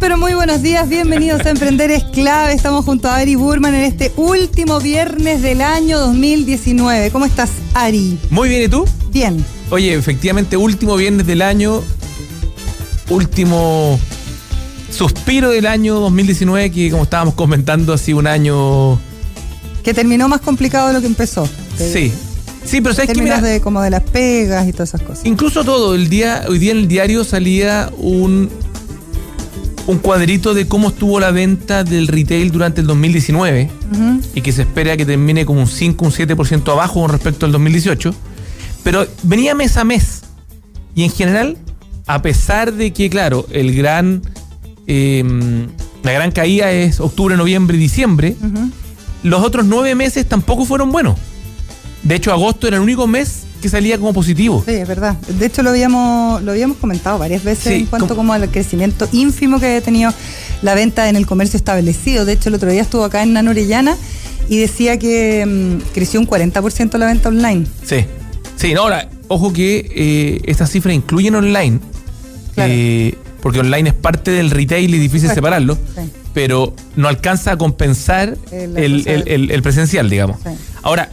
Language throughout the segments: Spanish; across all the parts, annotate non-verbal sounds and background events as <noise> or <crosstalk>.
Pero muy buenos días. Bienvenidos a Emprender es clave. Estamos junto a Ari Burman en este último viernes del año 2019. ¿Cómo estás, Ari? Muy bien, ¿y tú? Bien. Oye, efectivamente, último viernes del año, último suspiro del año 2019, que como estábamos comentando, ha sido un año... Que terminó más complicado de lo que empezó. Sí. Sí, pero sabes que mira, de como de las pegas y todas esas cosas. incluso todo, el día, hoy día en el diario salía un, un cuadrito de cómo estuvo la venta del retail durante el 2019 Ujú. y que se espera que termine como un 5, un 7% abajo con respecto al 2018. Pero venía mes a mes. Y en general, a pesar de que, claro, el gran. eh, la gran caída es octubre, noviembre y diciembre, los otros nueve meses tampoco fueron buenos. De hecho, agosto era el único mes que salía como positivo. Sí, es verdad. De hecho, lo habíamos, lo habíamos comentado varias veces Sí, en cuanto como- al crecimiento ínfimo que había tenido la venta en el comercio establecido. De hecho, el otro día estuvo acá en Nano Orellana y decía que mm, creció un 40% la venta online. Sí. Sí, no, ahora, ojo que eh, estas cifras incluyen online. Claro. eh, porque online es parte del retail y difícil Exacto. separarlo. Sí. pero no alcanza a compensar El- el, el- el- el presencial, digamos. Sí. Ahora,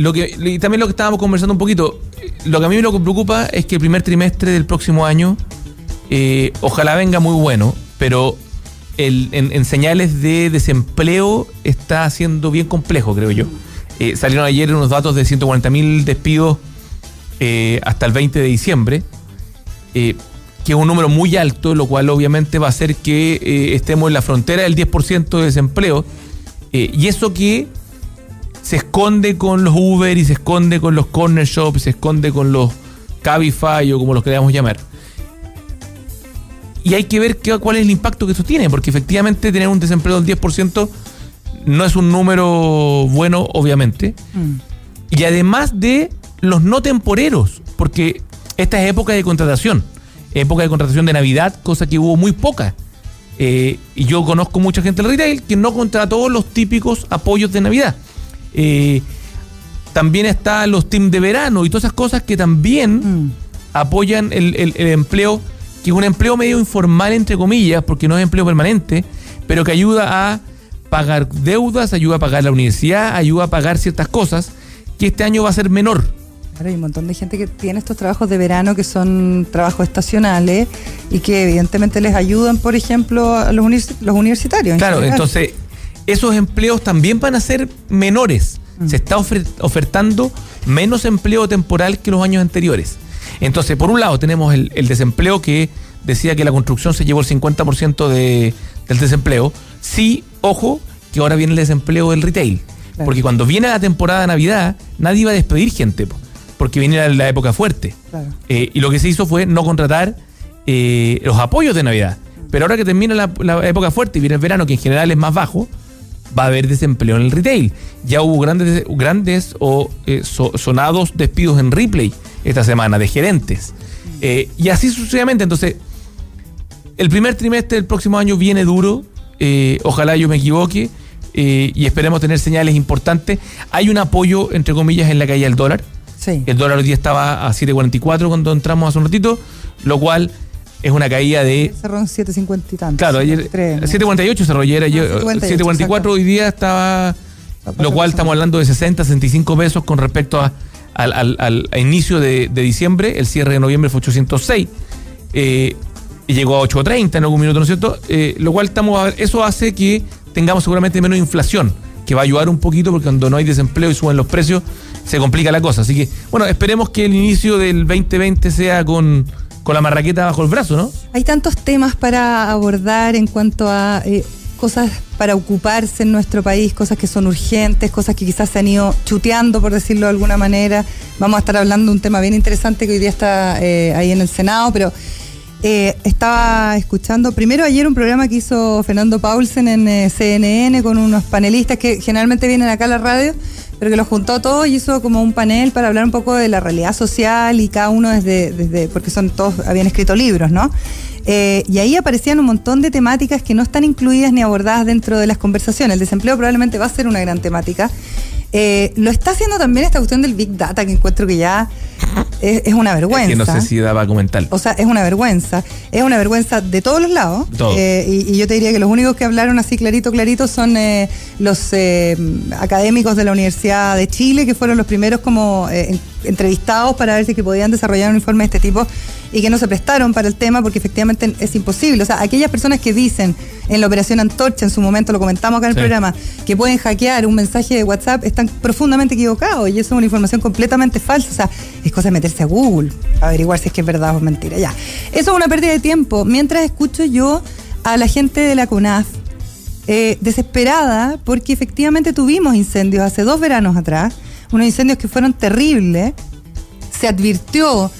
lo que, y también lo que estábamos conversando un poquito, lo que a mí me preocupa es que el primer trimestre del próximo año, eh, ojalá venga muy bueno, pero el, en, señales de desempleo está siendo bien complejo, creo yo. Eh, salieron ayer unos datos de 140 mil despidos eh, hasta el 20 de diciembre. que es un número muy alto, lo cual obviamente va a hacer que estemos en la frontera del 10% de desempleo. y eso que se esconde con los Uber y se esconde con los corner shops, se esconde con los Cabify o como los queramos llamar. Y hay que ver qué, cuál es el impacto que eso tiene, porque efectivamente tener un desempleo del 10% no es un número bueno, obviamente. Mm. Y además de los no temporeros, porque esta es época de contratación, época de contratación de Navidad, cosa que hubo muy poca. Eh, y yo conozco mucha gente del retail que no contrató los típicos apoyos de Navidad. Eh, también están los teams de verano y todas esas cosas que también Mm. apoyan el, el- el empleo, que es un empleo medio informal, entre comillas, porque no es empleo permanente, pero que ayuda a pagar deudas, ayuda a pagar la universidad, ayuda a pagar ciertas cosas, que este año va a ser menor. Claro, hay un montón de gente que tiene estos trabajos de verano que son trabajos estacionales y que evidentemente les ayudan, por ejemplo, a los, univers- los universitarios. Claro, entonces esos empleos también van a ser menores. Mm. Se está ofer- ofertando menos empleo temporal que los años anteriores. Entonces, por un lado tenemos el, el desempleo que decía que la construcción se llevó el 50% de, del desempleo. Sí, ojo, que ahora viene el desempleo del retail. Claro. Porque cuando viene la temporada de Navidad, nadie iba a despedir gente, po, porque viene la, la época fuerte. Claro. Eh, y lo que se hizo fue no contratar eh, los apoyos de Navidad. Pero ahora que termina la, la época fuerte y viene el verano, que en general es más bajo, va a haber desempleo en el retail. Ya hubo grandes, grandes o eh, so- sonados despidos en replay esta semana de gerentes. Eh, y así sucesivamente. Entonces, el primer trimestre del próximo año viene duro. eh, ojalá yo me equivoque. eh, y esperemos tener señales importantes. Hay un apoyo, entre comillas, en la caída del dólar. Sí. El dólar hoy día estaba a 7.44 cuando entramos hace un ratito, lo cual es una caída de... Cerró en 7.50 y tanto. Claro, ayer 7.3, ¿no? 7.48 cerró ayer, ayer, Ah, 7.48, 7.44 exacto. hoy día estaba... Lo cual estamos hablando de 60, 65 pesos con respecto a- al, al- al- a inicio de, de diciembre. El cierre de noviembre fue 806. eh, y llegó a 8.30 en algún minuto, ¿no es cierto? Eh, lo cual estamos eso hace que tengamos seguramente menos inflación, que va a ayudar un poquito porque cuando no hay desempleo y suben los precios, se complica la cosa. Así que, bueno, esperemos que el inicio del 2020 sea con, con la marraqueta bajo el brazo, ¿no? Hay tantos temas para abordar en cuanto a eh, cosas para ocuparse en nuestro país, cosas que son urgentes, cosas que quizás se han ido chuteando, por decirlo de alguna manera. Vamos a estar hablando de un tema bien interesante que hoy día está eh, ahí en el Senado, pero eh, estaba escuchando primero ayer un programa que hizo Fernando Paulsen en eh, CNN con unos panelistas que generalmente vienen acá a la radio, pero que los juntó todos y hizo como un panel para hablar un poco de la realidad social y cada uno desde, desde porque son todos, habían escrito libros, ¿no? Eh, y ahí aparecían un montón de temáticas que no están incluidas ni abordadas dentro de las conversaciones. El desempleo probablemente va a ser una gran temática. Eh, lo está haciendo también esta cuestión del Big Data, que encuentro que ya es, es una vergüenza. Que no sé si daba comentar. O sea, es una vergüenza. Es una vergüenza de todos los lados. Todo. Eh, y, y yo te diría que los únicos que hablaron así clarito, clarito son eh, los eh, académicos de la Universidad de Chile, que fueron los primeros como eh, en- entrevistados para ver si que podían desarrollar un informe de este tipo y que no se prestaron para el tema porque efectivamente es imposible. O sea, aquellas personas que dicen en la operación Antorcha, en su momento lo comentamos acá en el Sí. programa, que pueden hackear un mensaje de WhatsApp, están profundamente equivocados y eso es una información completamente falsa. O sea, es cosa de meterse a Google, averiguar si es que es verdad o mentira. Ya. Eso es una pérdida de tiempo. Mientras escucho yo a la gente de la CONAF eh, desesperada porque efectivamente tuvimos incendios hace dos veranos atrás, unos incendios que fueron terribles. Se advirtió,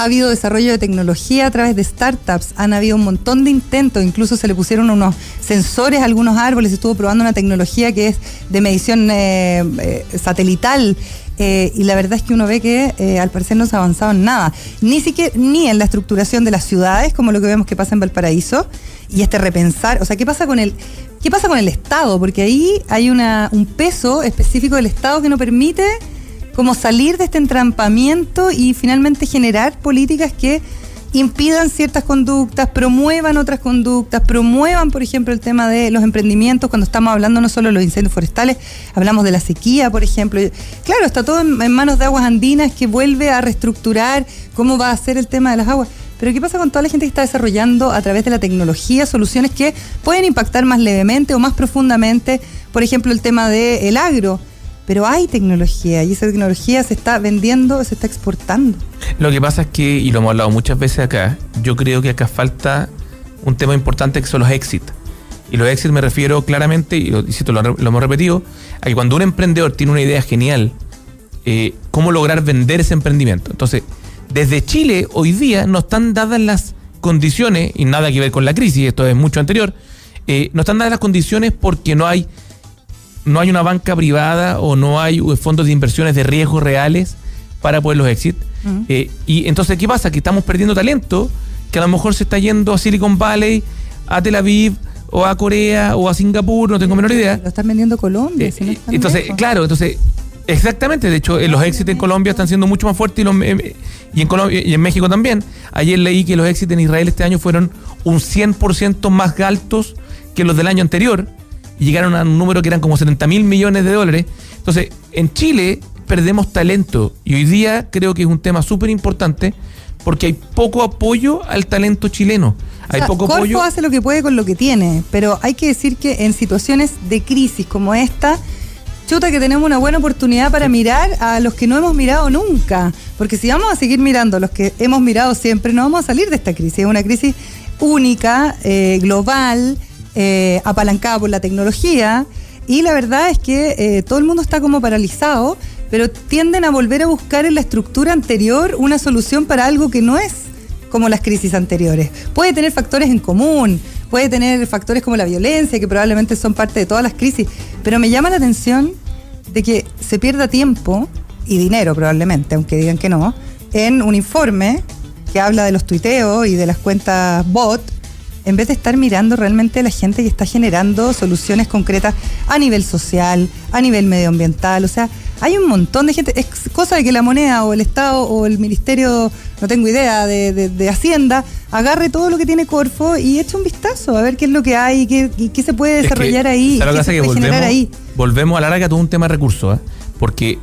ha habido desarrollo de tecnología a través de startups, han habido un montón de intentos, incluso se le pusieron unos sensores a algunos árboles, estuvo probando una tecnología que es de medición eh, eh, satelital. eh, y la verdad es que uno ve que al parecer no se ha avanzado en nada, ni siquiera ni en la estructuración de las ciudades, como lo que vemos que pasa en Valparaíso, y este repensar, o sea, ¿qué pasa con el, qué pasa con el Estado? Porque ahí hay una, un peso específico del Estado que no permite como salir de este entrampamiento y finalmente generar políticas que impidan ciertas conductas, promuevan otras conductas, promuevan, por ejemplo, el tema de los emprendimientos, cuando estamos hablando no solo de los incendios forestales, hablamos de la sequía, por ejemplo. Claro, está todo en, manos de Aguas Andinas que vuelve a reestructurar cómo va a ser el tema de las aguas. Pero ¿qué pasa con toda la gente que está desarrollando a través de la tecnología soluciones que pueden impactar más levemente o más profundamente? Por ejemplo, el tema del agro. Pero hay tecnología y esa tecnología se está vendiendo, se está exportando. Lo que pasa es que, y lo hemos hablado muchas veces acá, yo creo que acá falta un tema importante que son los exits. Y los exits me refiero claramente, y lo, hemos repetido, a que cuando un emprendedor tiene una idea genial, eh, cómo lograr vender ese emprendimiento. Entonces, desde Chile hoy día no están dadas las condiciones, y nada que ver con la crisis, esto es mucho anterior, eh, no están dadas las condiciones porque no hay no hay una banca privada o no hay fondos de inversiones de riesgos reales para poder los exit. Eh, y entonces, ¿qué pasa? Que estamos perdiendo talento que a lo mejor se está yendo a Silicon Valley, a Tel Aviv, o a Corea, o a Singapur, no tengo menor idea. Lo están vendiendo Colombia. Eh, si no están entonces, lejos. claro, entonces, exactamente, de hecho, eh, los éxitos en Colombia están siendo mucho más fuertes y, los, eh, y, en Colombia, y en México también. Ayer leí que los éxitos en Israel este año fueron un 100% más altos que los del año anterior y llegaron a un número que eran como 70 mil millones de dólares. Entonces, en Chile perdemos talento y hoy día creo que es un tema súper importante porque hay poco apoyo al talento chileno. O Hay poco Corfo apoyo. hace lo que puede con lo que tiene, pero hay que decir que en situaciones de crisis como esta, chuta que tenemos una buena oportunidad para mirar a los que no hemos mirado nunca. Porque si vamos a seguir mirando a los que hemos mirado siempre, no vamos a salir de esta crisis. Es una crisis única, eh, global, eh, apalancada por la tecnología. Y la verdad es que eh, todo el mundo está como paralizado, pero tienden a volver a buscar en la estructura anterior una solución para algo que no es como las crisis anteriores. Puede tener factores en común, puede tener factores como la violencia, que probablemente son parte de todas las crisis, pero me llama la atención de que se pierda tiempo y dinero probablemente, aunque digan que no, en un informe que habla de los tuiteos y de las cuentas bot, en vez de estar mirando realmente a la gente que está generando soluciones concretas a nivel social, a nivel medioambiental, o sea, hay un montón de gente, es cosa de que la moneda o el Estado o el Ministerio, no tengo idea, de, de- de Hacienda, agarre todo lo que tiene Corfo y eche un vistazo a ver qué es lo que hay, qué, y qué se puede Es que, desarrollar ahí, ¿sabes lo qué se? Que puede generar volvemos, ahí. volvemos a la larga todo un tema de recursos, ¿ah? porque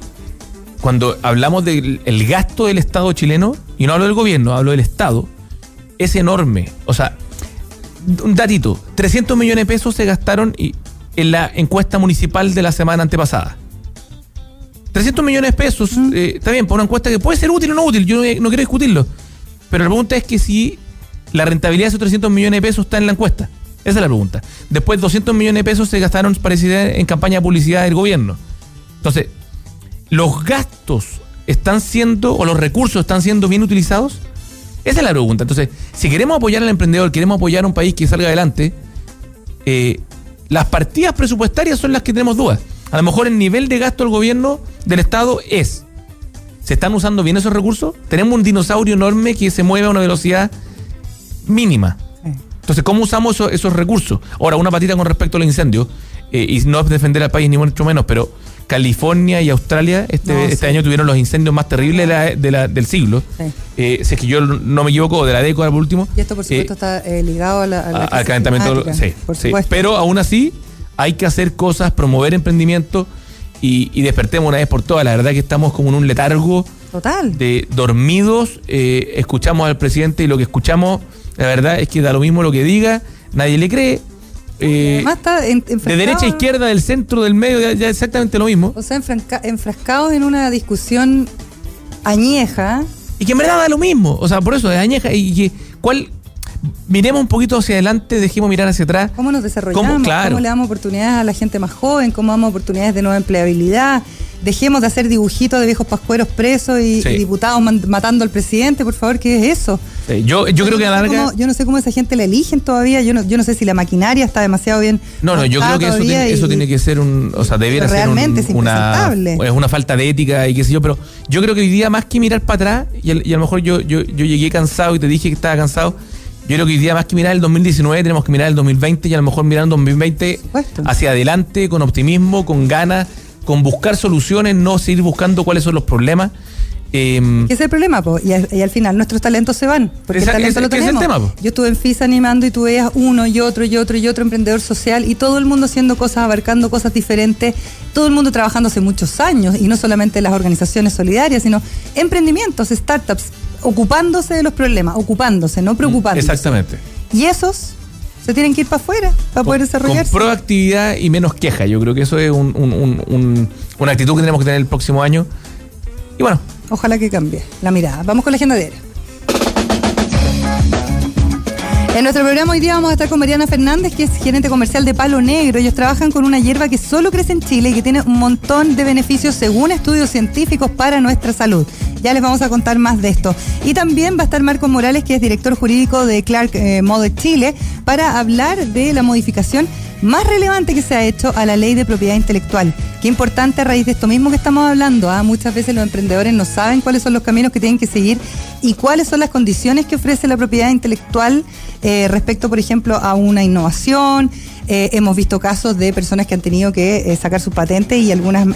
cuando hablamos del el gasto del Estado chileno, y no hablo del gobierno, hablo del Estado, es enorme. O sea, un datito, 300 millones de pesos se gastaron en la encuesta municipal de la semana antepasada. 300 millones de pesos, eh, está bien, para una encuesta que puede ser útil o no útil, yo no, no quiero discutirlo. Pero la pregunta es que si la rentabilidad de esos 300 millones de pesos está en la encuesta. Esa es la pregunta. Después, 200 millones de pesos se gastaron, parece, en campaña de publicidad del gobierno. Entonces, ¿los gastos están siendo, o los recursos están siendo bien utilizados? Esa es la pregunta. Entonces, si queremos apoyar al emprendedor, queremos apoyar a un país que salga adelante, eh, las partidas presupuestarias son las que tenemos dudas. A lo mejor el nivel de gasto del gobierno, del Estado, es. ¿Se están usando bien esos recursos? Tenemos un dinosaurio enorme que se mueve a una velocidad mínima. Entonces, ¿cómo usamos esos, esos recursos? Ahora, una patita con respecto al incendio, eh, y no es defender al país ni mucho menos, pero California y Australia este, No, este sí. año tuvieron los incendios más terribles de la- de la- del siglo. Sí. Eh, si es que yo no me equivoco, de la década por último. Y esto, por supuesto, Eh, está eh, ligado a la, a la al calentamiento. Sí, por supuesto. Pero aún así, hay que hacer cosas, promover emprendimiento y, y despertemos una vez por todas. La verdad que estamos como en un letargo Total. de dormidos. eh, escuchamos al presidente y lo que escuchamos, la verdad es que da lo mismo lo que diga, nadie le cree. Eh, Además está en- de derecha a izquierda, del centro, del medio, ya, ya exactamente lo mismo. O sea, enfranca- enfrascados en una discusión añeja. Y que en verdad da lo mismo. O sea, por eso es añeja. Y que, ¿cuál? Miremos un poquito hacia adelante, dejemos mirar hacia atrás. ¿Cómo nos desarrollamos? ¿Cómo? Claro. le damos oportunidades a la gente más joven? ¿Cómo damos oportunidades de nueva empleabilidad? Dejemos de hacer dibujitos de viejos pascueros presos y, Sí. y diputados matando al presidente, por favor, ¿qué es eso? Eh, yo, yo creo que a la no sé larga. cómo- yo no sé cómo esa gente la eligen todavía. Yo no, yo no sé si la maquinaria está demasiado bien. No, no, yo creo que eso tiene, eso tiene que ser un. O sea, debiera ser un- es una. Es una falta de ética y qué sé yo, pero yo creo que hoy día, más que mirar para atrás, y, a lo mejor yo, yo, yo llegué cansado y te dije que estaba cansado. Yo creo que hoy día, más que mirar el 2019, tenemos que mirar el 2020 y a lo mejor mirar el 2020 supuesto. hacia adelante, con optimismo, con ganas, con buscar soluciones, no seguir buscando cuáles son los problemas. Eh, ¿Qué es el problema? po? Y, al, y al final nuestros talentos se van. Porque Esa- el talento lo que es el tenemos. tema. Yo estuve en FISA animando y tú veías uno y otro y otro y otro emprendedor social y todo el mundo haciendo cosas, abarcando cosas diferentes. Todo el mundo trabajando hace muchos años y no solamente las organizaciones solidarias, sino emprendimientos, startups, ocupándose de los problemas, ocupándose, no preocupándose. exactamente. Y esos se tienen que ir para afuera para poder Con desarrollarse. proactividad y menos queja. Yo creo que eso es un- un- un- un- una actitud que tenemos que tener el próximo año. Y bueno, Ojalá que cambie la mirada. Vamos con la agenda diaria. En nuestro programa hoy día vamos a estar con Mariana Fernández, que es gerente comercial de Palo Negro. Ellos trabajan con una hierba que solo crece en Chile y que tiene un montón de beneficios según estudios científicos para nuestra salud. Ya les vamos a contar más de esto. Y también va a estar Marcos Morales, que es director jurídico de Clark eh, Mode Chile, para hablar de la modificación más relevante que se ha hecho a la ley de propiedad intelectual. Qué importante a raíz de esto mismo que estamos hablando. ¿ah? Muchas veces los emprendedores no saben cuáles son los caminos que tienen que seguir y cuáles son las condiciones que ofrece la propiedad intelectual eh, respecto, por ejemplo, a una innovación. Eh, hemos visto casos de personas que han tenido que eh, sacar sus patentes y algunos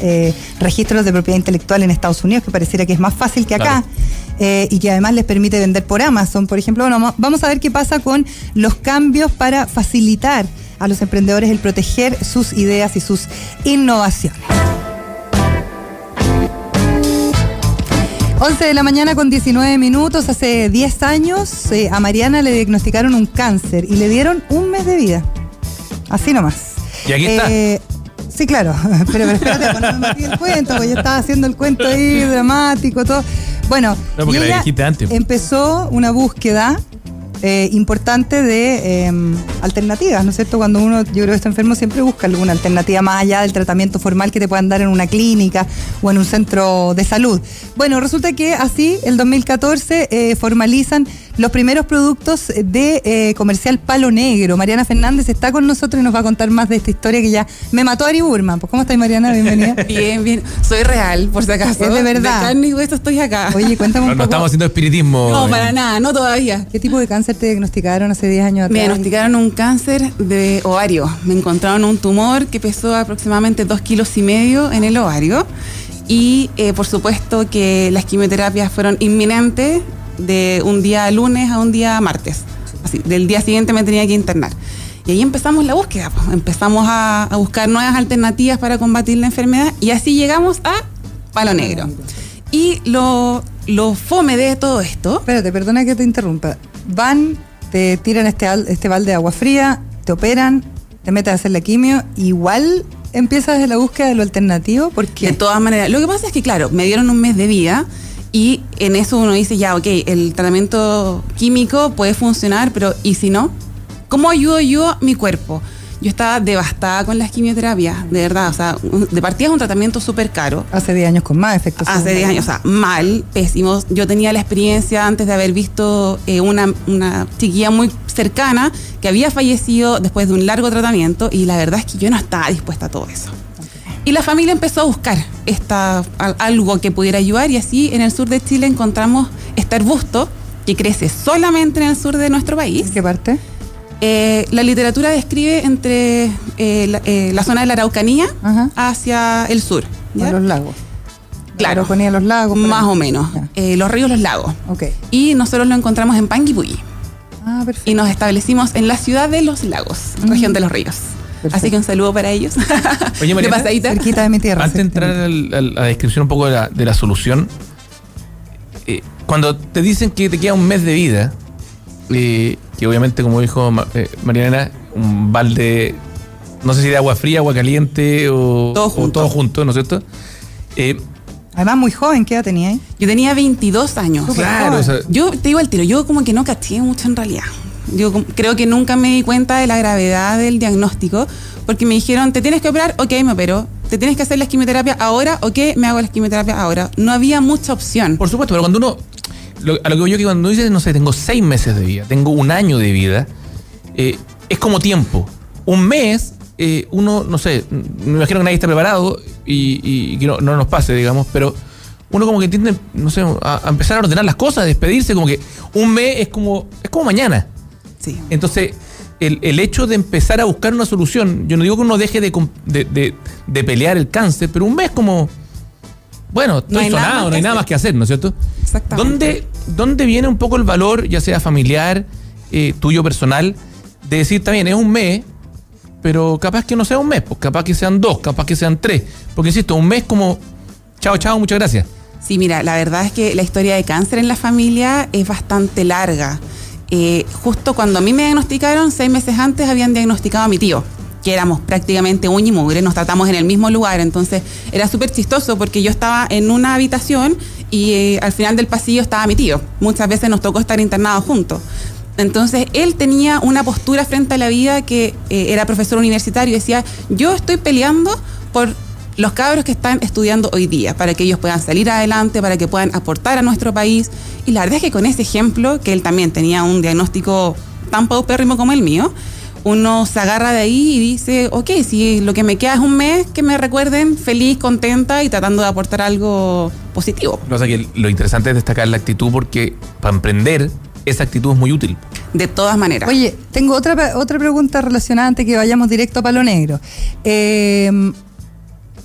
registros de propiedad intelectual en Estados Unidos, que pareciera que es más fácil que acá. Claro. y que además les permite vender por Amazon, por ejemplo. Bueno, vamos a ver qué pasa con los cambios para facilitar a los emprendedores el proteger sus ideas y sus innovaciones. 11 de la mañana con 19 minutos, hace 10 años eh, a Mariana le diagnosticaron un cáncer y le dieron un mes de vida. Así nomás. Y aquí está. Eh, Sí, claro, <laughs> pero, pero espérate, no me metí el cuento, porque yo estaba haciendo el cuento ahí dramático, todo. Bueno, No, porque la ella dijiste antes. empezó una búsqueda eh, importante de eh, alternativas, ¿no es cierto? Cuando uno, yo creo que está enfermo, siempre busca alguna alternativa más allá del tratamiento formal que te puedan dar en una clínica o en un centro de salud. Bueno, resulta que así, el 2014, eh, formalizan los primeros productos de eh, comercial Palo Negro. Mariana Fernández está con nosotros y nos va a contar más de esta historia que ya me mató Ari Burman. Pues, ¿Cómo estás, Mariana? Bienvenida. <laughs> Bien, bien. Soy real, por si acaso. Es de verdad. De carne y hueso estoy acá. Oye, cuéntame no, un no poco. estamos haciendo espiritismo. no, eh. para nada, no todavía. ¿Qué tipo de cáncer te diagnosticaron hace 10 años atrás? Me diagnosticaron un cáncer de ovario. Me encontraron un tumor que pesó aproximadamente dos kilos y medio en el ovario. Y eh, por supuesto que las quimioterapias fueron inminentes de un día lunes a un día martes. Así, del día siguiente me tenía que internar. Y ahí empezamos la búsqueda. Empezamos a, a buscar nuevas alternativas para combatir la enfermedad y así llegamos a Palo Negro. Y lo, lo fome de todo esto Espérate, perdona que te interrumpa. Van, te tiran este, este balde de agua fría, te operan, te metes a hacer la quimio, igual empiezas de la búsqueda de lo alternativo, De porque todas maneras. Lo que pasa es que, claro, me dieron un mes de vida y en eso uno dice, ya, ok, el tratamiento químico puede funcionar, pero ¿y si no? ¿Cómo ayudo yo a mi cuerpo? Yo estaba devastada con las quimioterapias, de verdad. O sea, de partida es un tratamiento súper caro. Hace 10 años con más efectos. Hace 10 años, o sea, mal, pésimo. Yo tenía la experiencia antes de haber visto eh, una, una chiquilla muy cercana que había fallecido después de un largo tratamiento y la verdad es que yo no estaba dispuesta a todo eso. Y la familia empezó a buscar esta, al- algo que pudiera ayudar y así en el sur de Chile encontramos este arbusto que crece solamente en el sur de nuestro país. ¿En qué parte? Eh, la literatura describe entre eh, la, eh, la zona de la Araucanía Ajá. hacia el sur. ¿ya? A los lagos. Claro. Ponía los lagos. Más ahí. o menos. Eh, los ríos, los lagos. Ok. Y nosotros lo encontramos en Panguipulli. Ah, perfecto. Y nos establecimos en la ciudad de los lagos, región de los ríos. Perfecto. Así que un saludo para ellos. Oye, <laughs> de Mariana, pasadita. Cerquita de mi tierra. Antes de entrar a la descripción un poco de la, de la solución, eh, cuando te dicen que te queda un mes de vida, eh, que obviamente, como dijo eh, Mariana, un balde, no sé si de agua fría, agua caliente o Todo o junto. todo junto, ¿no es cierto? Eh, Además, muy joven, ¿qué edad tenía ahí? Yo tenía 22 años. Súper claro, o sea, Yo te digo al tiro, yo como que no caché mucho en realidad. Yo creo que nunca me di cuenta de la gravedad del diagnóstico, porque me dijeron, te tienes que operar, ok, me opero. Te tienes que hacer la quimioterapia ahora, ok, me hago la quimioterapia ahora. No había mucha opción. Por supuesto, pero cuando uno. Lo- a lo que voy yo que cuando uno dice, no sé, tengo seis meses de vida, tengo un año de vida, eh, es como tiempo. Un mes, eh, uno, no sé, me imagino que nadie está preparado y, que no, no nos pase, digamos, pero uno como que tiende, no sé, a, a empezar a ordenar las cosas, a despedirse, como que un mes es como, es como mañana. Sí. Entonces, el, el hecho de empezar a buscar una solución, yo no digo que uno deje de, de, de- de pelear el cáncer, pero un mes como, bueno, estoy No hay nada sonado, no hay nada más que hacer, ¿no es cierto? Exactamente. ¿Dónde, ¿Dónde viene un poco el valor, ya sea familiar, eh, tuyo personal, de decir también, es un mes, pero capaz que no sea un mes, pues capaz que sean dos, capaz que sean tres? Porque insisto, un mes como, chao, chao, muchas gracias. Sí, mira, la verdad es que la historia de cáncer en la familia es bastante larga. Eh, justo cuando a mí me diagnosticaron, seis meses antes habían diagnosticado a mi tío, que éramos prácticamente uña y mugre, nos tratamos en el mismo lugar, entonces era súper chistoso porque yo estaba en una habitación y eh, al final del pasillo estaba mi tío. Muchas veces nos tocó estar internados juntos. Entonces él tenía una postura frente a la vida que eh, era profesor universitario y decía, yo estoy peleando por los cabros que están estudiando hoy día, para que ellos puedan salir adelante, para que puedan aportar a nuestro país. Y la verdad es que con ese ejemplo, que él también tenía un diagnóstico tan paupérrimo como el mío, uno se agarra de ahí y dice, ok, si lo que me queda es un mes, que me recuerden feliz, contenta y tratando de aportar algo positivo. O sea que lo interesante es destacar la actitud porque para emprender esa actitud es muy útil. De todas maneras. Oye, tengo otra, otra pregunta relacionada antes que vayamos directo a Palo Negro. Eh,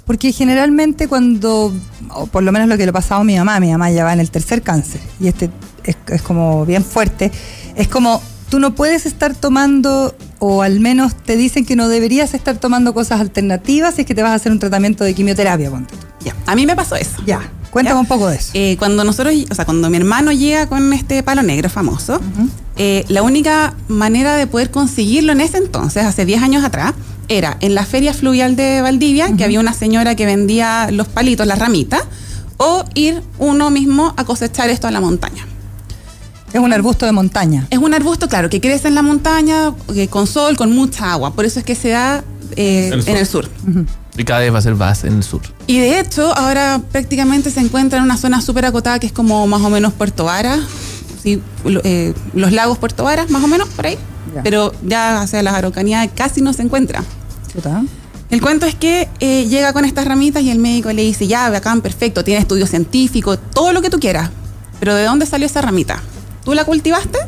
porque generalmente cuando, o por lo menos lo que le ha pasado a mi mamá, mi mamá ya va en el tercer cáncer, y este es, es como bien fuerte, es como tú no puedes estar tomando, o al menos te dicen que no deberías estar tomando cosas alternativas si es que te vas a hacer un tratamiento de quimioterapia, ponte tú. ya, a mí me pasó eso. Ya, cuéntame Ya. un poco de eso. Eh, cuando nosotros, o sea, cuando mi hermano llega con este palo negro famoso, eh, la única manera de poder conseguirlo en ese entonces, hace 10 años atrás, era en la feria fluvial de Valdivia, que había una señora que vendía los palitos, las ramitas, o ir uno mismo a cosechar esto a la montaña. Es un arbusto de montaña. Es un arbusto, claro, que crece en la montaña, eh, con sol, con mucha agua. Por eso es que se da eh, El en el sur. Y cada vez va a ser más en el sur. Y de hecho, ahora prácticamente se encuentra en una zona súper acotada que es como más o menos Puerto sí, lo- eh, los lagos Puerto Varas, más o menos por ahí. Ya. Pero ya hacia las Araucanías casi no se encuentra. El cuento es que eh, llega con estas ramitas y el médico le dice, ya, bacán, perfecto, tiene estudio científico, todo lo que tú quieras. Pero ¿de dónde salió esa ramita? ¿Tú la cultivaste?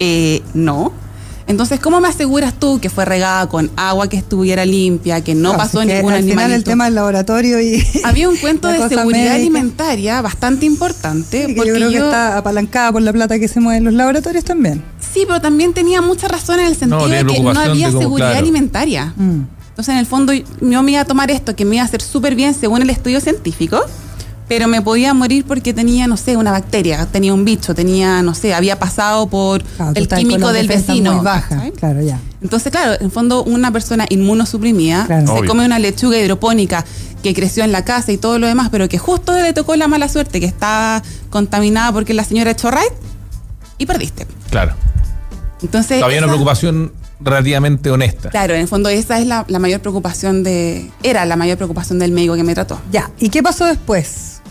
Eh, no. Entonces, ¿cómo me aseguras tú que fue regada con agua que estuviera limpia, que no Claro, pasó que ningún Al final el tema del laboratorio y... <laughs> Había un cuento de seguridad médica. alimentaria bastante importante. Sí, que porque yo creo que está apalancada por la plata que se mueve en los laboratorios también. Sí, pero también tenía mucha razón en el sentido de que no había seguridad claro. alimentaria. Mm. Entonces, en el fondo, yo me iba a tomar esto que me iba a hacer súper bien según el estudio científico, pero me podía morir porque tenía, no sé, una bacteria, tenía un bicho, tenía, no sé, había pasado por Claro, el químico del vecino. Muy baja, ¿cachai? claro, ya. Entonces, claro, en el fondo, una persona inmunosuprimida Claro. se Obvio. come una lechuga hidropónica que creció en la casa y todo lo demás, pero que justo le tocó la mala suerte, que estaba contaminada porque la señora echó right y perdiste. Claro. Entonces, Había una preocupación relativamente honesta. Claro, en el fondo esa es la, la mayor preocupación de, era la mayor preocupación del médico que me trató. Ya, ¿y qué pasó después?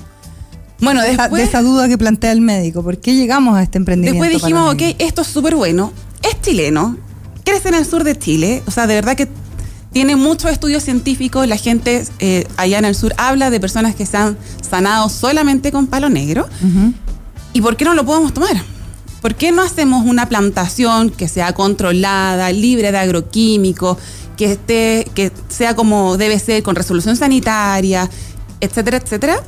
Bueno, De esa- después, de esa duda que plantea el médico, ¿por qué llegamos a este emprendimiento? después dijimos, ok, esto es súper bueno, es chileno, crece en el sur de Chile, o sea, de verdad que tiene muchos estudios científicos, la gente eh, allá en el sur habla de personas que se han sanado solamente con palo negro. ¿Y por qué no lo podemos tomar? ¿Por qué no hacemos una plantación que sea controlada, libre de agroquímicos, que esté, que sea como debe ser, con resolución sanitaria, etcétera, etcétera?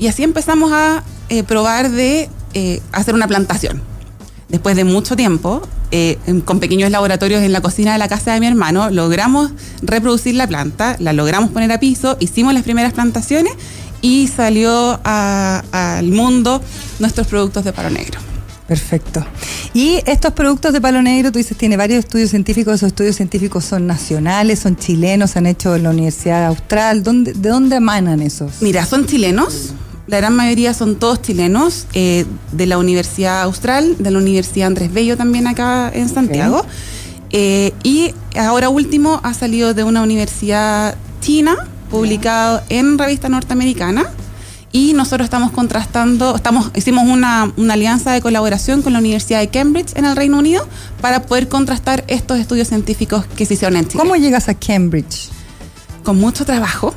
Y así empezamos a eh, probar de eh, hacer una plantación. Después de mucho tiempo, eh, con pequeños laboratorios en la cocina de la casa de mi hermano, logramos reproducir la planta, la logramos poner a piso, hicimos las primeras plantaciones y salió al mundo nuestros productos de palo negro. Perfecto. Y estos productos de palo negro, tú dices, tiene varios estudios científicos, esos estudios científicos son nacionales, son chilenos, se han hecho en la Universidad Austral. ¿Dónde, ¿De dónde emanan esos? Mira, son chilenos, la gran mayoría son todos chilenos, eh, de la Universidad Austral, de la Universidad Andrés Bello también acá en Santiago. Eh, y ahora último ha salido de una universidad china, publicado en revista norteamericana. Y nosotros estamos contrastando, estamos, hicimos una, una alianza de colaboración con la Universidad de Cambridge en el Reino Unido para poder contrastar estos estudios científicos que se hicieron en Chile. ¿Cómo llegas a Cambridge? Con mucho trabajo,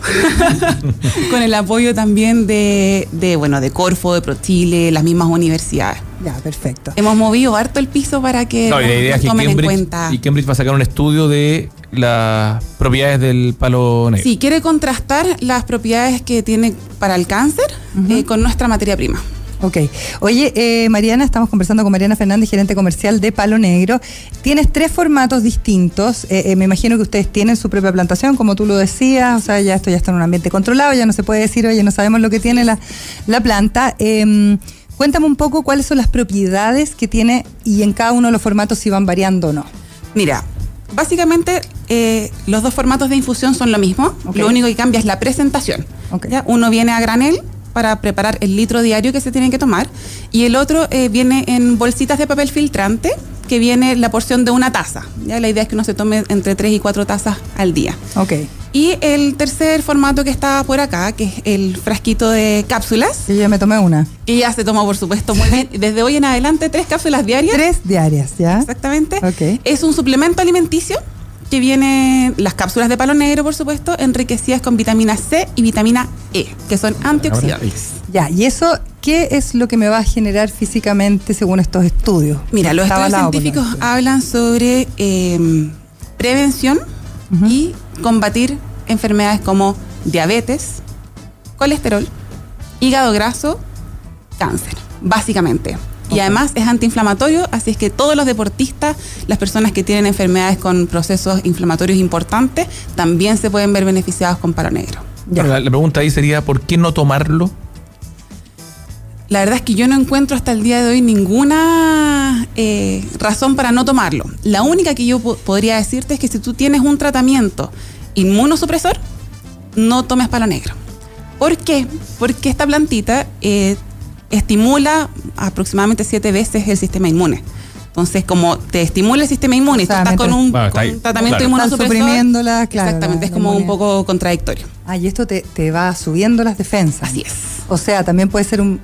<laughs> con el apoyo también de, de, bueno, de Corfo, de ProChile, las mismas universidades. Ya, perfecto. Hemos movido harto el piso para que No, y la nos- idea nos es que tomen en Cambridge, cuenta. y Cambridge va a sacar un estudio de las propiedades del palo negro. Sí, quiere contrastar las propiedades que tiene para el cáncer eh, con nuestra materia prima. Ok. Oye, eh, Mariana, estamos conversando con Mariana Fernández, gerente comercial de Palo Negro. Tienes tres formatos distintos. Eh, eh, me imagino que ustedes tienen su propia plantación, como tú lo decías. O sea, ya esto ya está en un ambiente controlado, ya no se puede decir, oye, no sabemos lo que tiene la, la planta. Eh, cuéntame un poco cuáles son las propiedades que tiene y en cada uno de los formatos si van variando o no. Mira, básicamente eh, los dos formatos de infusión son lo mismo. Lo único que cambia es la presentación. Uno viene a granel para preparar el litro diario que se tiene que tomar y el otro eh, viene en bolsitas de papel filtrante que viene la porción de una taza. ¿ya? La idea es que uno se tome entre 3 y 4 tazas al día. Ok. Y el tercer formato que está por acá, que es el frasquito de cápsulas, Yo ya me tomé una. que ya se toma por supuesto muy bien. <laughs> Desde hoy en adelante, tres cápsulas diarias. Tres diarias, ¿ya? Exactamente. Ok. Es un suplemento alimenticio que viene, las cápsulas de palo negro, por supuesto, enriquecidas con vitamina C y vitamina E, que son antioxidantes. Ya, ¿y eso qué es lo que me va a generar físicamente según estos estudios? Mira, los Está estudios los científicos estudios. hablan sobre eh, prevención y combatir enfermedades como diabetes, colesterol, hígado graso, cáncer, básicamente. Y además es antiinflamatorio, así es que todos los deportistas, las personas que tienen enfermedades con procesos inflamatorios importantes, también se pueden ver beneficiados con palo negro. Ya. La, la pregunta ahí sería, ¿por qué no tomarlo? La verdad es que yo no encuentro hasta el día de hoy ninguna eh, razón para no tomarlo. La única que yo po- podría decirte es que si tú tienes un tratamiento inmunosupresor, no tomes palo negro. ¿Por qué? Porque esta plantita eh, estimula aproximadamente siete veces el sistema inmune. Entonces, como te estimula el sistema inmune y O sea, tú estás con un, Bueno, está con ahí, un tratamiento claro. inmunosupresor, suprimiéndola, claro, exactamente, la- es como un poco contradictorio. Ah, y esto te, te va subiendo las defensas. Así es. O sea, también puede ser un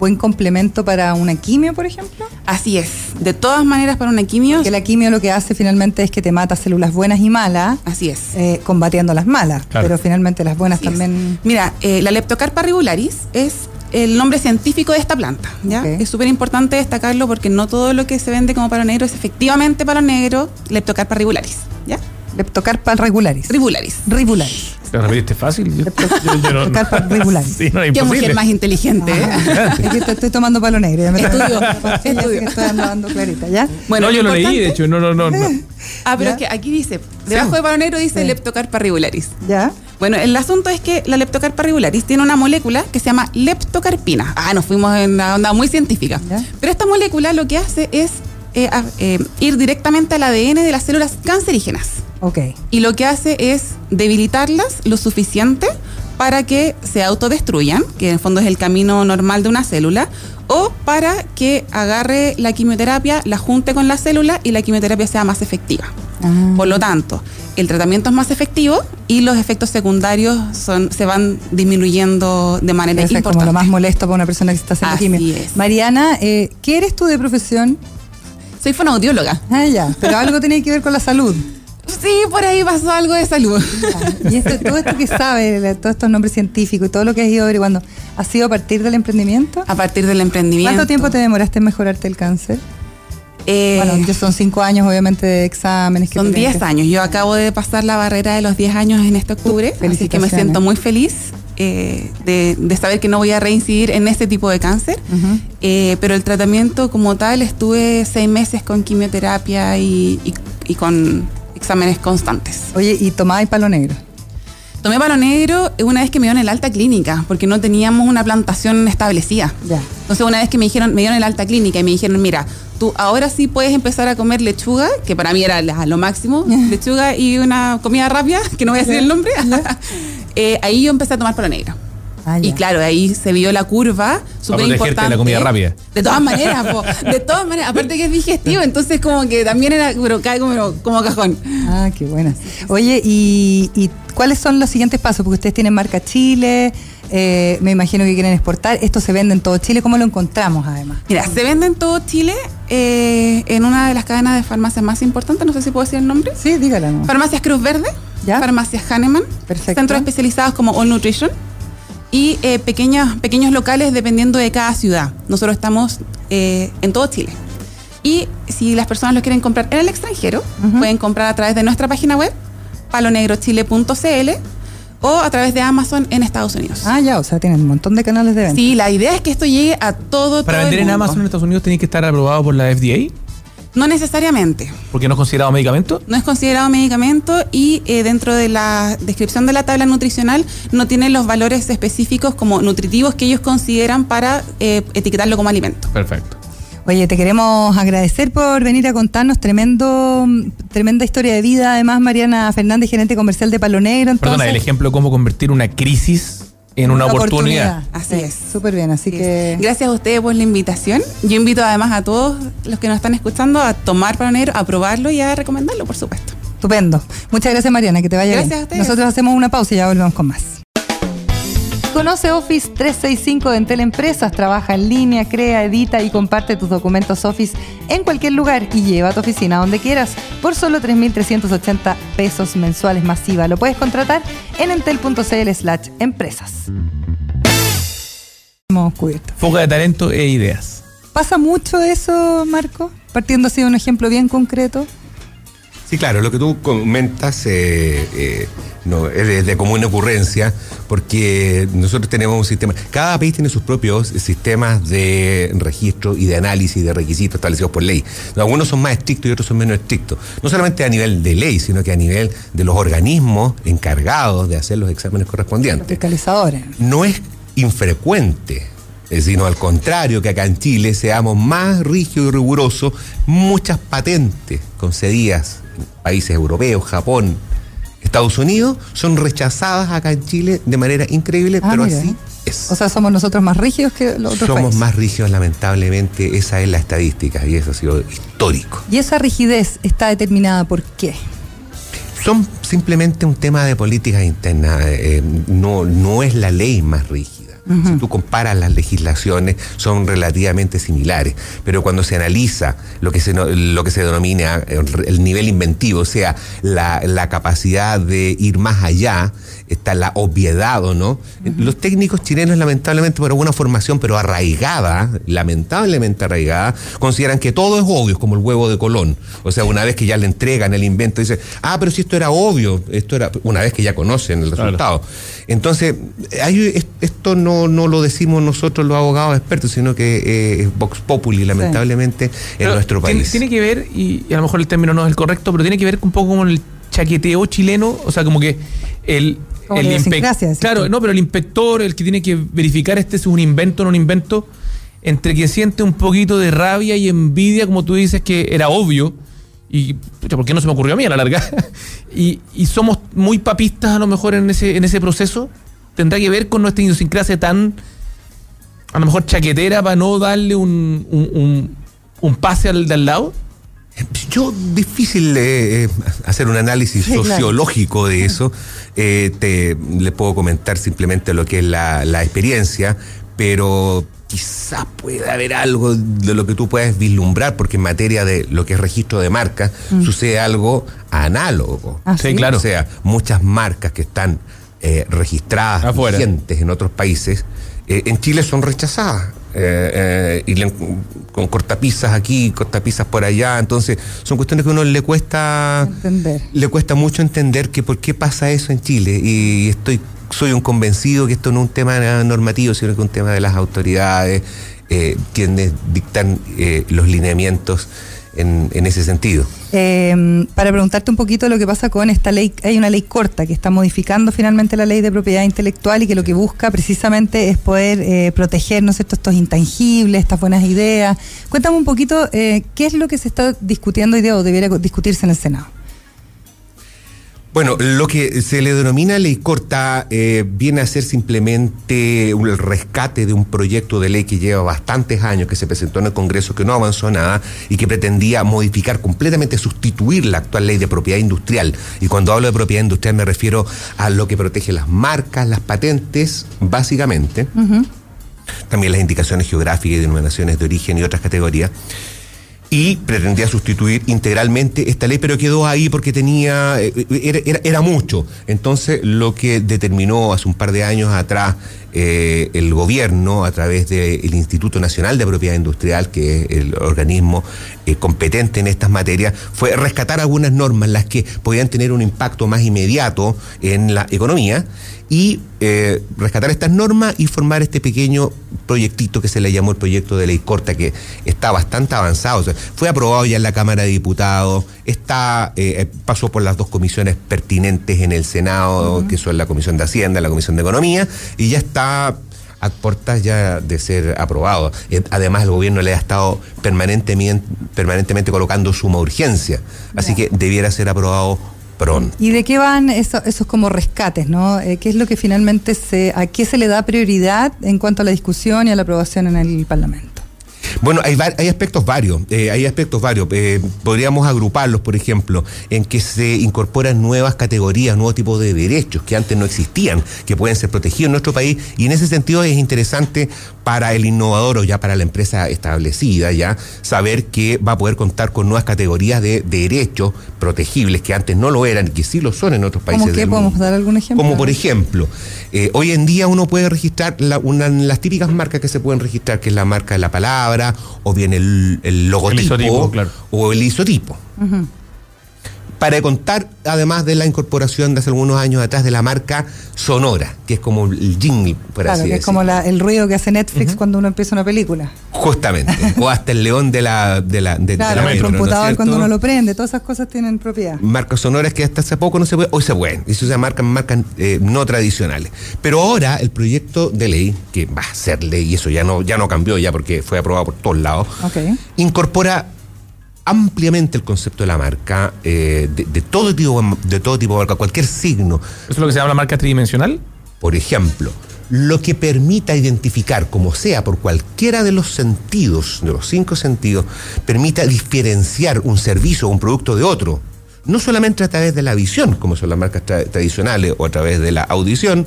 buen complemento para una quimio, por ejemplo. Así es. De todas maneras, para una quimio, Que la quimio lo que hace finalmente es que te mata células buenas y malas, así es. eh, combatiendo las malas. Claro. Pero finalmente las buenas Así es. también. Mira, eh, la Leptocarpa regularis es el nombre científico de esta planta. ¿ya? Ok. Es súper importante destacarlo porque no todo lo que se vende como palo negro es efectivamente palo negro, Leptocarpa regularis. ¿ya? Leptocarpa regularis. Ribularis. Ribularis. ¿Lo repetiste fácil? Leptocarpa regularis. <laughs> Sí, no, Qué mujer más inteligente. ¿eh? Es que te- estoy tomando palo negro. Ya me Estudio, Sí, estudio. estoy dando, dando clarita, ¿ya? Bueno, no, yo lo leí, de hecho, no, no, no. no. Ah, pero ¿Ya? es que aquí dice, debajo de palo negro dice Sí. Leptocarpa regularis. ¿Ya? Bueno, el asunto es que la leptocarpa regularis tiene una molécula que se llama leptocarpina. Ah, nos fuimos en una onda muy científica. Ya. Pero esta molécula lo que hace es eh, a- eh, ir directamente al ADN de las células cancerígenas. Ok. Y lo que hace es debilitarlas lo suficiente para que se autodestruyan, que en el fondo es el camino normal de una célula, o para que agarre la quimioterapia, la junte con la célula y la quimioterapia sea más efectiva. Ah. Por lo tanto, el tratamiento es más efectivo y los efectos secundarios son, se van disminuyendo de manera Eso es importante. como lo más molesto para una persona que está haciendo Así quimio. es. Mariana, eh, ¿qué eres tú de profesión? Soy fonoaudióloga. Ah, ya, pero algo tiene que ver con la salud. Sí, por ahí pasó algo de salud. Y esto- todo esto que sabes, todos estos nombres científicos y todo lo que has ido averiguando, ¿ha sido a partir del emprendimiento? A partir del emprendimiento. ¿Cuánto tiempo te demoraste en mejorarte el cáncer? Eh, bueno, ya son cinco años, obviamente, de exámenes. que Son tú tienes 10 que- años. Yo acabo de pasar la barrera de los 10 años en este octubre, así que me siento muy feliz eh, de, de saber que no voy a reincidir en este tipo de cáncer. Eh, pero el tratamiento como tal estuve seis meses con quimioterapia y, y- y con exámenes constantes. Oye, ¿y tomabas palo negro? Tomé palo negro una vez que me dieron el alta clínica, porque no teníamos una plantación establecida. Entonces una vez que me dijeron, me dieron el alta clínica y me dijeron, mira, tú ahora sí puedes empezar a comer lechuga, que para mí era lo máximo, lechuga y una comida rápida, que no voy a decir el nombre. <laughs> Eh, ahí yo empecé a tomar palo negro. Ah. Y claro, ahí se vio la curva súper importante. la comida rápida. De todas maneras, po, de todas maneras. Aparte que es digestivo, entonces como que también era, pero cae como, como cajón. Ah, qué buena. Oye, ¿y, y cuáles son los siguientes pasos? Porque ustedes tienen marca Chile, eh, me imagino que quieren exportar. Esto se vende en todo Chile. ¿Cómo lo encontramos, además? Mira, se vende en todo Chile eh, en una de las cadenas de farmacias más importantes, no sé si puedo decir el nombre. Sí, dígala. ¿no? Farmacias Cruz Verde, ¿Ya? Farmacias Hahnemann, Perfecto. centros especializados como All Nutrition y eh, pequeñas, pequeños locales dependiendo de cada ciudad. Nosotros estamos eh, en todo Chile. Y si las personas lo quieren comprar en el extranjero, pueden comprar a través de nuestra página web, palonegrochile.cl o a través de Amazon en Estados Unidos. Ah, ya, o sea, tienen un montón de canales de venta. Sí, la idea es que esto llegue a todo, Para todo el vender en mundo. Amazon en Estados Unidos tiene que estar aprobado por la FDA, No necesariamente. porque no es considerado medicamento. No es considerado medicamento y eh, dentro de la descripción de la tabla nutricional no tiene los valores específicos como nutritivos que ellos consideran para eh, etiquetarlo como alimento. Perfecto. Oye, te queremos agradecer por venir a contarnos tremendo, tremenda historia de vida. Además, Mariana Fernández, gerente comercial de Palo Negro. Entonces, Perdona, el ejemplo de cómo convertir una crisis en una, oportunidad. Así Sí, es. Súper bien, así que... Gracias a ustedes por la invitación. Yo invito además a todos los que nos están escuchando a tomar Palo Negro, a probarlo y a recomendarlo, por supuesto. Estupendo. Muchas gracias, Mariana, que te vaya Gracias bien. a ustedes. Nosotros hacemos una pausa y ya volvemos con más. Conoce Office 365 de Entel Empresas. Trabaja en línea, crea, edita y comparte tus documentos Office en cualquier lugar y lleva a tu oficina donde quieras por solo 3.380 pesos mensuales masiva. Lo puedes contratar en entel.cl slash empresas. Cubierto. Fuga de talento e ideas. ¿Pasa mucho eso, Marco? Partiendo así de un ejemplo bien concreto. Sí, claro, lo que tú comentas eh, eh, no, es de, común ocurrencia, porque nosotros tenemos un sistema, cada país tiene sus propios sistemas de registro y de análisis de requisitos establecidos por ley. Algunos son más estrictos y otros son menos estrictos. No solamente a nivel de ley, sino que a nivel de los organismos encargados de hacer los exámenes Los correspondientes fiscalizadores. no es infrecuente, sino al contrario, que acá en Chile seamos más rígidos y rigurosos, muchas patentes concedidas en países europeos, Japón, Estados Unidos, son rechazadas acá en Chile de manera increíble, Ah, pero mira. así es. O sea, somos nosotros más rígidos que los otros Somos países. más rígidos, lamentablemente, esa es la estadística y eso ha sido histórico. Y esa rigidez está determinada por qué. Son simplemente un tema de política interna, eh, no, no es la ley más rígida. Si tú comparas las legislaciones, son relativamente similares, pero cuando se analiza lo que se, lo que se denomina eh, el nivel inventivo, o sea, la, la capacidad de ir más allá, está la obviedad o no, los técnicos chilenos, lamentablemente, por alguna formación, pero arraigada, lamentablemente arraigada, consideran que todo es obvio, como el huevo de Colón. O sea, una vez que ya le entregan el invento, dicen, ah, pero si esto era obvio, esto era, una vez que ya conocen el Claro. resultado. Entonces, hay- es- esto no, no lo decimos nosotros los abogados expertos, sino que eh, es Vox Populi, lamentablemente, en Pero nuestro tiene- país. Tiene, que ver, y, y a lo mejor el término no es el correcto, pero tiene que ver un poco con el chaqueteo chileno, o sea, como que el... Como el la inspec- idiosincrasia, decís Claro, no, pero el inspector, el que tiene que verificar este es un invento o no un invento, entre que siente un poquito de rabia y envidia, como tú dices, que era obvio, y pucha, ¿por qué no se me ocurrió a mí a la larga? <laughs> y, y somos muy papistas a lo mejor en ese, en ese proceso, tendrá que ver con nuestra idiosincrasia tan a lo mejor chaquetera para no darle un, un, un- un pase al de al lado? Yo, difícil eh, eh, hacer un análisis Sí, claro. sociológico de eso. Eh, te, le puedo comentar simplemente lo que es la, la experiencia, pero quizás pueda haber algo de lo que tú puedas vislumbrar, porque en materia de lo que es registro de marca, sucede algo análogo. Ah, Sí, ¿sí? claro. O sea, muchas marcas que están eh, registradas, Afuera. vigentes en otros países, eh, en Chile son rechazadas. Eh, eh, y le- con cortapisas aquí, cortapisas por allá. Entonces, son cuestiones que a uno le cuesta Entender. le cuesta mucho entender que por qué pasa eso en Chile. Y estoy, soy un convencido que esto no es un tema normativo, sino que es un tema de las autoridades, eh, quienes dictan eh, los lineamientos en, en ese sentido. Eh, para preguntarte un poquito lo que pasa con esta ley, hay una ley corta que está modificando finalmente la ley de propiedad intelectual y que lo que busca precisamente es poder eh, proteger, estos intangibles, estas buenas ideas. Cuéntame un poquito eh, qué es lo que se está discutiendo hoy día o debiera discutirse en el Senado. Bueno, lo que se le denomina ley corta eh, viene a ser simplemente un- el rescate de un proyecto de ley que lleva bastantes años, que se presentó en el Congreso, que no avanzó nada y que pretendía modificar completamente, sustituir la actual ley de propiedad industrial. Y cuando hablo de propiedad industrial me refiero a lo que protege las marcas, las patentes, básicamente. También las indicaciones geográficas y denominaciones de origen y otras categorías y pretendía sustituir integralmente esta ley, pero quedó ahí porque tenía, eh, era, mucho. Entonces, lo que determinó hace un par de años atrás eh, el gobierno, a través del Instituto Nacional de Propiedad Industrial, que es el organismo eh, competente en estas materias, fue rescatar algunas normas, las que podían tener un impacto más inmediato en la economía, y eh, rescatar estas normas y formar este pequeño proyectito que se le llamó el proyecto de ley corta, que está bastante avanzado. O sea, fue aprobado ya en la Cámara de Diputados, está, eh, eh, pasó por las dos comisiones pertinentes en el Senado, que son la Comisión de Hacienda la Comisión de Economía, y ya está a puertas ya de ser aprobado. Además, el gobierno le ha estado permanentemente, permanentemente colocando suma urgencia, así que debiera ser aprobado ¿Y de qué van eso- esos como rescates, no? Eh, ¿Qué es lo que finalmente se, a qué se le da prioridad en cuanto a la discusión y a la aprobación en el Parlamento? Bueno, hay, hay aspectos varios, eh, hay aspectos varios. Eh, podríamos agruparlos, por ejemplo, en que se incorporan nuevas categorías, nuevos tipos de derechos que antes no existían, que pueden ser protegidos en nuestro país, y en ese sentido es interesante para el innovador o ya para la empresa establecida, ya saber que va a poder contar con nuevas categorías de derechos protegibles que antes no lo eran y que sí lo son en otros países. ¿Cómo qué? del ¿Podemos dar algún ejemplo? Como por ejemplo, eh, hoy en día uno puede registrar la- una, las típicas marcas que se pueden registrar, que es la marca de la palabra, o bien el, el logotipo, isotipo, claro. o el isotipo. Para contar, además de la incorporación de hace algunos años atrás de la marca Sonora, que es como el jingle, por Claro, así que es como la- el ruido que hace Netflix cuando uno empieza una película. Justamente. o hasta el león de la, de la, de, de Claro, la el metro, ¿no es computador cuando uno lo prende, todas esas cosas tienen propiedad. marcas sonoras que hasta hace poco no se puede, hoy se pueden, y eso se marcan marcas eh, no tradicionales. Pero ahora el proyecto de ley, que va a ser ley, y eso ya no, ya no cambió ya porque fue aprobado por todos lados, Ok. incorpora ampliamente el concepto de la marca, eh, de, de todo tipo de todo tipo de marca, cualquier signo, ¿Eso es lo que se llama la marca tridimensional? por ejemplo, lo que permita identificar, como sea, por cualquiera de los sentidos, de los cinco sentidos, permita diferenciar un servicio o un producto de otro. No solamente a través de la visión, como son las marcas tra- tradicionales, o a través de la audición,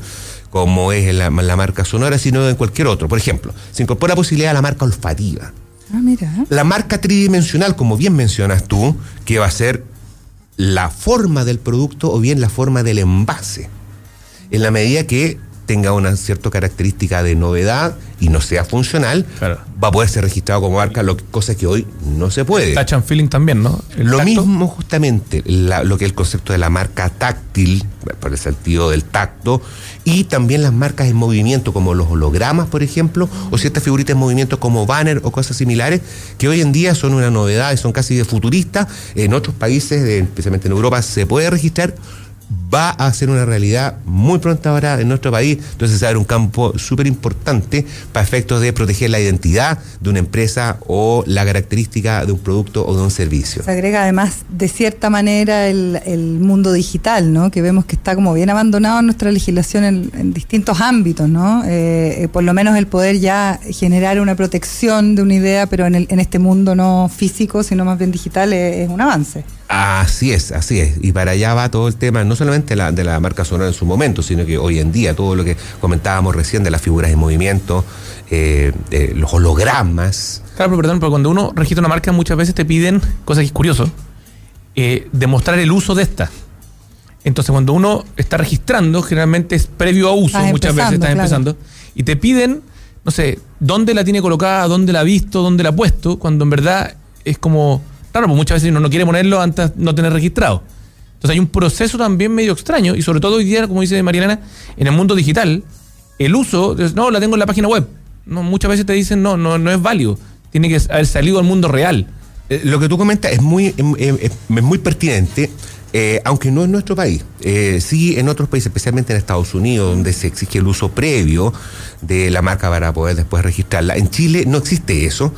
como es la, la marca sonora, sino en cualquier otro. Por ejemplo, se incorpora posibilidad a la marca olfativa. Ah. La marca tridimensional, como bien mencionas tú, que va a ser la forma del producto o bien la forma del envase. En la medida que tenga una cierta característica de novedad y no sea funcional, Claro. va a poder ser registrado como marca, lo, cosa que hoy no se puede. Touch and feeling también, ¿no? El Lo tacto. mismo justamente la- lo que es el concepto de la marca táctil, por el sentido del tacto, y también las marcas en movimiento, como los hologramas, por ejemplo, o ciertas figuritas en movimiento como banner o cosas similares, que hoy en día son una novedad y son casi de futuristas. En otros países, especialmente en Europa, se puede registrar. Va a ser una realidad muy pronto ahora en nuestro país. Entonces va a ser un campo súper importante para efectos de proteger la identidad de una empresa o la característica de un producto o de un servicio. Se agrega además, de cierta manera, el, mundo digital, ¿no? Que vemos que está como bien abandonado en nuestra legislación en, distintos ámbitos, ¿no? Eh, eh, por lo menos el poder ya generar una protección de una idea, pero en, el, en este mundo no físico, sino más bien digital, es un avance. Así es, así es. Y para allá va todo el tema, no solamente la, de la marca sonora en su momento, sino que hoy en día todo lo que comentábamos recién de las figuras en movimiento, eh, eh, los hologramas. Claro, pero perdón, pero cuando uno registra una marca muchas veces te piden, cosa que es curioso, eh, demostrar el uso de esta. Entonces cuando uno está registrando, generalmente es previo a uso, Estás muchas veces estás claro. empezando, y te piden, no sé, dónde la tiene colocada, dónde la ha visto, dónde la ha puesto, cuando en verdad es como, claro, pues muchas veces uno no quiere ponerlo antes de no tener registrado. Entonces hay un proceso también medio extraño, y sobre todo hoy día, como dice Marielena, en el mundo digital, el uso, no, la tengo en la página web. Muchas veces te dicen, no, no, no es válido. Tiene que haber salido al mundo real. Eh, Lo que tú comentas es muy, em, em, es muy pertinente, eh, aunque no en nuestro país. Eh, sí en otros países, especialmente en Estados Unidos, donde se exige el uso previo de la marca para poder después registrarla. En Chile no existe eso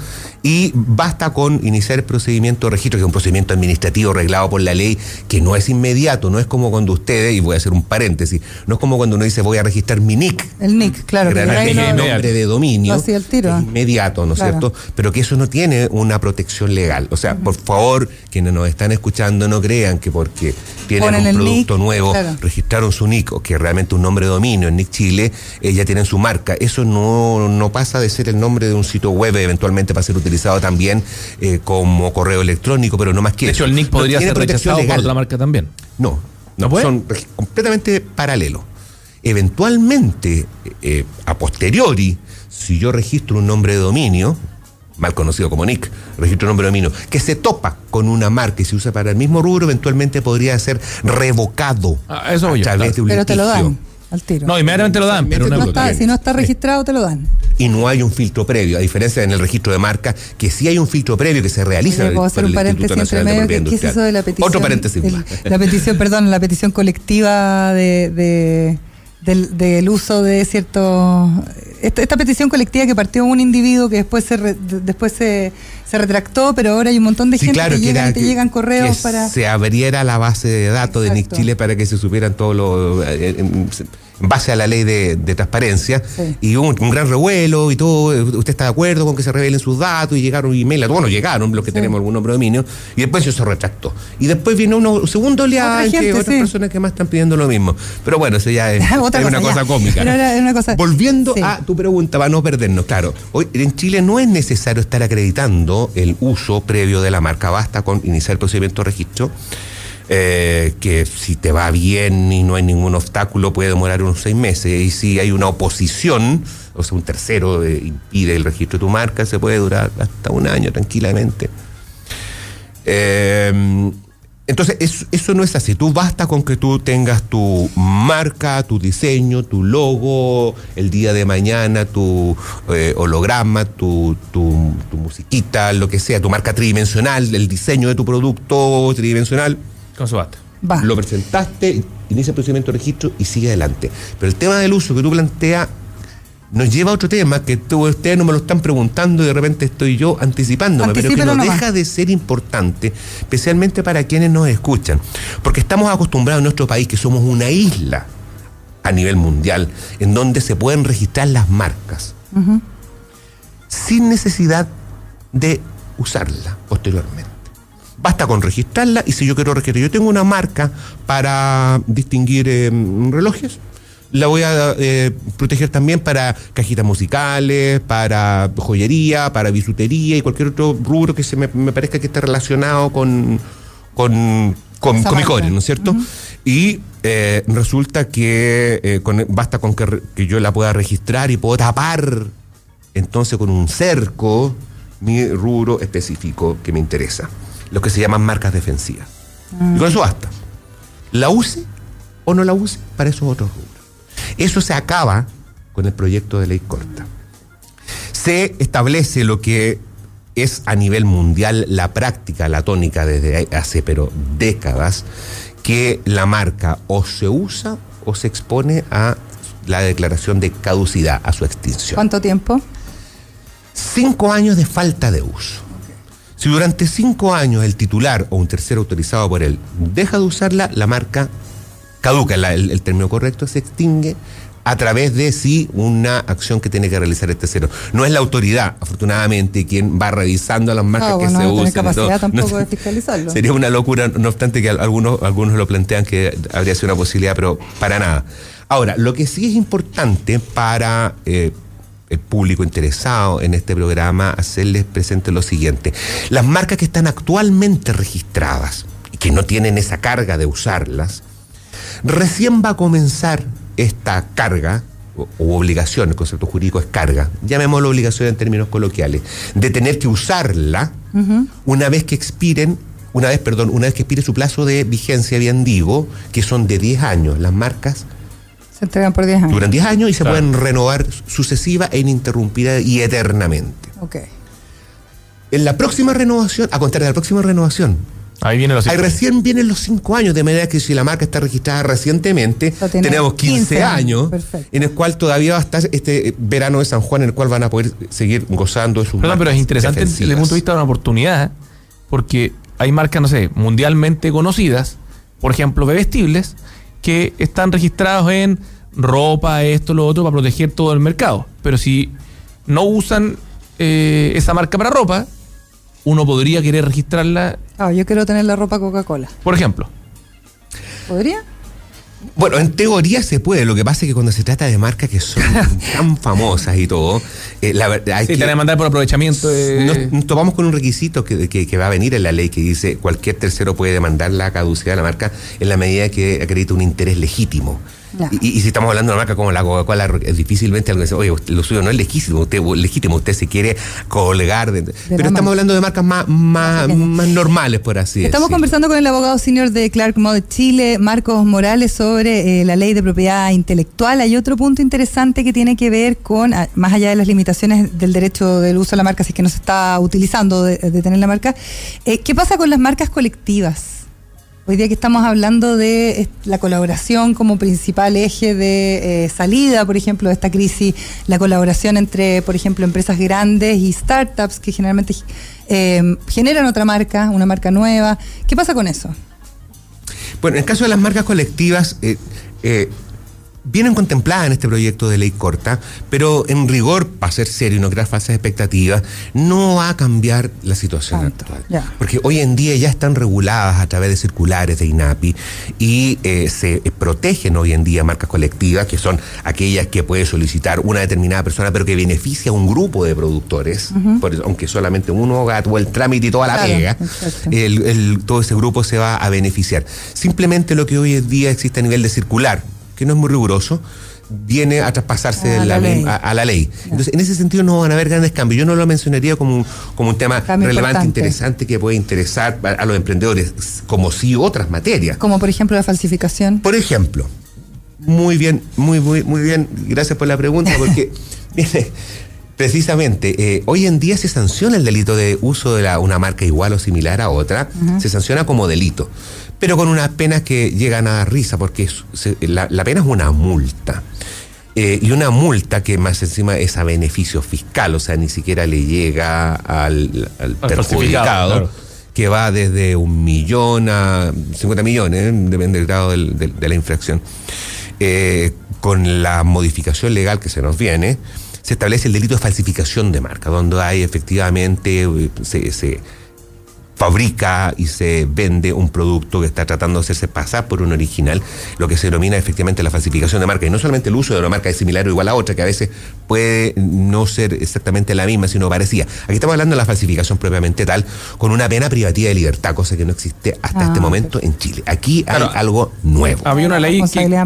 y basta con iniciar el procedimiento de registro, que es un procedimiento administrativo reglado por la ley, que no es inmediato, no es como cuando ustedes, y voy a hacer un paréntesis, no es como cuando uno dice voy a registrar mi NIC. El NIC, claro. que no- el nombre de dominio. Hacía al tiro. es inmediato, ¿no es Claro. cierto? Pero que eso no tiene una protección legal. O sea, por favor, quienes nos están escuchando no crean que porque tienen Ponen un el producto NIC, nuevo, claro. registraron su NIC, o que es realmente un nombre de dominio en NIC Chile, eh, ya tienen su marca. Eso no, no pasa de ser el nombre de un sitio web, eventualmente para ser utilizado también eh, como correo electrónico, pero no más que De eso. hecho, el NIC podría ser protección rechazado por legal. otra marca también. No, ¿No no, puede? son completamente paralelos. Eventualmente, eh, a posteriori, si yo registro un nombre de dominio, mal conocido como NIC, registro un nombre de dominio, que se topa con una marca y se usa para el mismo rubro, eventualmente podría ser revocado Ah, eso a través claro. de un Pero te lo litigio. dan al tiro. No, inmediatamente lo dan, pero no, está- si no está registrado, te lo dan. Y no hay un filtro previo, a diferencia en el registro de marca, que sí hay un filtro previo que se realiza Oye, en el- ¿Puedo por hacer el un paréntesis entre medio? ¿Qué, qué es eso de la petición? Otro paréntesis el- más. la petición, perdón, la petición colectiva de, de- del, del uso de ciertos... Esta, esta petición colectiva que partió un individuo que después se re- de- después se, se retractó, pero ahora hay un montón de Sí, gente claro, que, que, llegan, era te que- llegan correos que para... se abriera la base de datos de NIC. Chile para que se supieran todos los eh, en, en base a la ley de, de transparencia Sí. y hubo un, un gran revuelo y todo usted está de acuerdo con que se revelen sus datos y llegaron emails bueno llegaron los que Sí. tenemos algún nombre de dominio y después eso se retractó y después vino uno segundo oleada Otra otras sí. personas que más están pidiendo lo mismo pero bueno eso ya es, <laughs> una cosa, cómica era una cosa- volviendo sí. a tu pregunta para no perdernos claro hoy en Chile no es necesario estar acreditando el uso previo de la marca basta con iniciar el procedimiento de registro eh, que si te va bien y no hay ningún obstáculo puede demorar unos seis meses y si hay una oposición o sea un tercero eh, impide el registro de tu marca se puede durar hasta un año tranquilamente eh, entonces, eso, no es así. Tú basta con que tú tengas tu marca, tu diseño, tu logo, el día de mañana, tu eh, holograma, tu, tu musiquita, lo que sea, tu marca tridimensional, el diseño de tu producto tridimensional. Con su basta. Va. Lo presentaste, inicia el procedimiento de registro y sigue adelante. Pero el tema del uso que tú planteas nos lleva a otro tema que tú, ustedes no me lo están preguntando y de repente estoy yo anticipándome, pero que no nomás. deja de ser importante, especialmente para quienes nos escuchan. Porque estamos acostumbrados en nuestro país que somos una isla a nivel mundial en donde se pueden registrar las marcas sin necesidad de usarla posteriormente. Basta con registrarla y si yo quiero registrar, yo tengo una marca para distinguir eh, relojes, la voy a eh, proteger también para cajitas musicales, para joyería, para bisutería y cualquier otro rubro que se me, me parezca que esté relacionado con, con, con, con mi core, ¿no es cierto? Y eh, resulta que eh, con- basta con que, que yo la pueda registrar y puedo tapar entonces con un cerco mi rubro específico que me interesa, lo que se llaman marcas defensivas. Y con eso basta. La use o no la use, para esos otros rubros. Eso se acaba con el proyecto de ley corta. Se establece lo que es a nivel mundial la práctica, la tónica desde hace pero décadas, que la marca o se usa o se expone a la declaración de caducidad, a su extinción. ¿Cuánto tiempo? Cinco años de falta de uso. Si durante cinco años el titular o un tercero autorizado por él deja de usarla, la marca caduca, la- el, el término correcto, se extingue a través de sí una acción que tiene que realizar el tercero. No es la autoridad, afortunadamente, quien va revisando las marcas Ah, que se no usan. capacidad tampoco No- de fiscalizarlo. Sería una locura, no obstante que algunos, algunos lo plantean que habría sido una posibilidad, pero para nada. Ahora, lo que sí es importante para eh, el público interesado en este programa, hacerles presente lo siguiente. Las marcas que están actualmente registradas y que no tienen esa carga de usarlas, recién va a comenzar esta carga o, o obligación, el concepto jurídico es carga, llamémoslo obligación en términos coloquiales, de tener que usarla una vez que expiren, una vez, perdón, una vez que expire su plazo de vigencia, bien digo, que son de 10 años. Las marcas Se entregan por 10 años. duran 10 años y se Claro. pueden renovar sucesiva e ininterrumpida y eternamente. Ok. En la próxima renovación, a contar de la próxima renovación, Ahí vienen los Ahí recién vienen los cinco años, de manera que si la marca está registrada recientemente, tenemos 15, 15 años. años, Perfecto. en el cual todavía va a estar este verano de San Juan, en el cual van a poder seguir gozando de sus Perdón, pero es interesante desde el punto de vista de una oportunidad, porque hay marcas, no sé, mundialmente conocidas, por ejemplo, bebestibles, que están registrados en ropa, esto, lo otro, para proteger todo el mercado. Pero si no usan eh, esa marca para ropa, uno podría querer registrarla, Ah, yo quiero tener la ropa Coca-Cola. por ejemplo. ¿Podría? Bueno, en teoría se puede, lo que pasa es que cuando se trata de marcas que son <laughs> tan famosas y todo, eh, la verdad hay Sí, que... te van a por aprovechamiento. de- Nos, nos topamos con un requisito que, que- que va a venir en la ley que dice cualquier tercero puede demandar la caducidad de la marca en la medida que acredita un interés legítimo. Y, y si estamos hablando de una marca como la Coca-Cola, es difícilmente alguien dice, oye, lo suyo no es legítimo, usted, legítimo, usted se quiere colgar. de- pero estamos marca. hablando de marcas más, más, más normales, por así Estamos decirlo. conversando con el abogado senior de Clark Mod Chile, Marcos Morales, sobre eh, la ley de propiedad intelectual. Hay otro punto interesante que tiene que ver con, ah, más allá de las limitaciones del derecho del uso de la marca, si es que no se está utilizando de, de tener la marca, eh, ¿qué pasa con las marcas colectivas? Hoy día que estamos hablando de eh, la colaboración como principal eje de eh, salida, por ejemplo, de esta crisis, la colaboración entre, por ejemplo, empresas grandes y startups que generalmente eh, generan otra marca, una marca nueva. ¿Qué pasa con eso? Bueno, en el caso de las marcas colectivas, eh, vienen contempladas en este proyecto de ley corta, pero en rigor, para ser serio y no crear falsas expectativas, no va a cambiar la situación Tanto, actual. ya. Porque hoy en día ya están reguladas a través de circulares de INAPI y eh, se eh, protegen hoy en día marcas colectivas, que son aquellas que puede solicitar una determinada persona, pero que beneficia a un grupo de productores, por eso, aunque solamente uno haga todo el trámite y toda la Claro, pega, exacto. el- el- todo ese grupo se va a beneficiar. Simplemente lo que hoy en día existe a nivel de circular, que no es muy riguroso, viene a traspasarse A la a, a la ley. Entonces, en ese sentido no van a haber grandes cambios. Yo no lo mencionaría como un, como un tema Cambio relevante, importante. interesante, que puede interesar a, a los emprendedores, como sí otras materias. Como por ejemplo la falsificación. Por ejemplo, muy bien, muy, muy, muy bien, gracias por la pregunta, <laughs> porque, mire, precisamente, eh, hoy en día se sanciona el delito de uso de la- una marca igual o similar a otra, se sanciona como delito, pero con unas penas que llegan a risa, porque es- se- la, la pena es una multa. Eh, y una multa que más encima es a beneficio fiscal, o sea, ni siquiera le llega al, al Al perjudicado claro. que va desde un millón a 50 millones, ¿eh? depende del grado del- del- de la infracción. Eh, con la modificación legal que se nos viene, se establece el delito de falsificación de marca, donde hay efectivamente, se, se fabrica y se vende un producto que está tratando de hacerse pasar por un original, lo que se denomina efectivamente la falsificación de marca. Y no solamente el uso de una marca es similar o igual a otra, que a veces puede no ser exactamente la misma, sino parecida. Aquí estamos hablando de la falsificación propiamente tal, con una pena privativa de libertad, cosa que no existe hasta Ah, este momento en Chile. Aquí hay Claro. algo nuevo. Había una ley